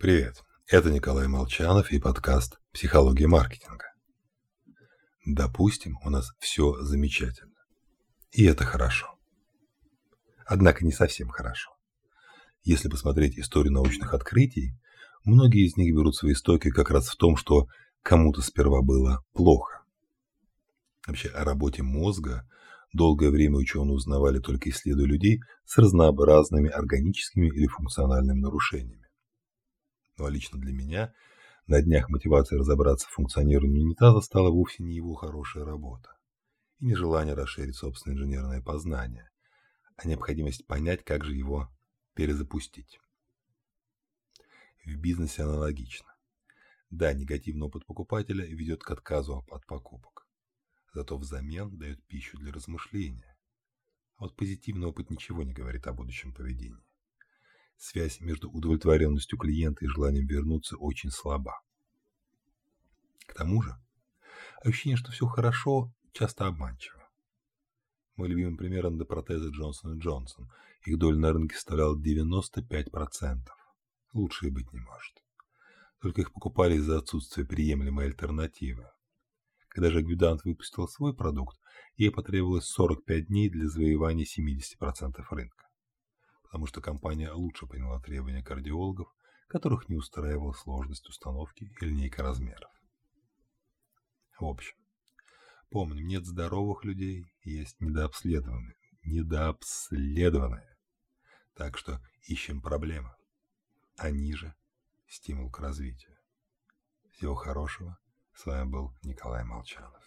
Привет, это Николай Молчанов и подкаст «Психология маркетинга». Допустим, у нас все замечательно. И это хорошо. Однако не совсем хорошо. Если посмотреть историю научных открытий, многие из них берут свои истоки как раз в том, что кому-то сперва было плохо. Вообще о работе мозга долгое время ученые узнавали только исследуя людей с разнообразными органическими или функциональными нарушениями. Ну лично для меня на днях мотивация разобраться в функционировании унитаза стала вовсе не его хорошая работа и не желание расширить собственное инженерное познание, а необходимость понять, как же его перезапустить. В бизнесе аналогично. Да, негативный опыт покупателя ведет к отказу от покупок, зато взамен дает пищу для размышления. А вот позитивный опыт ничего не говорит о будущем поведении. Связь между удовлетворенностью клиента и желанием вернуться очень слаба. К тому же, ощущение, что все хорошо, часто обманчиво. Мой любимый пример – эндопротезы Джонсон Джонсон. Их доля на рынке составляла 95%. Лучше и быть не может. Только их покупали из-за отсутствия приемлемой альтернативы. Когда же Гвидант выпустил свой продукт, ей потребовалось 45 дней для завоевания 70% рынка потому что компания лучше поняла требования кардиологов, которых не устраивала сложность установки и линейка размеров. В общем, помним, нет здоровых людей, есть недообследованные. Недообследованные. Так что ищем проблемы. Они же стимул к развитию. Всего хорошего. С вами был Николай Молчанов.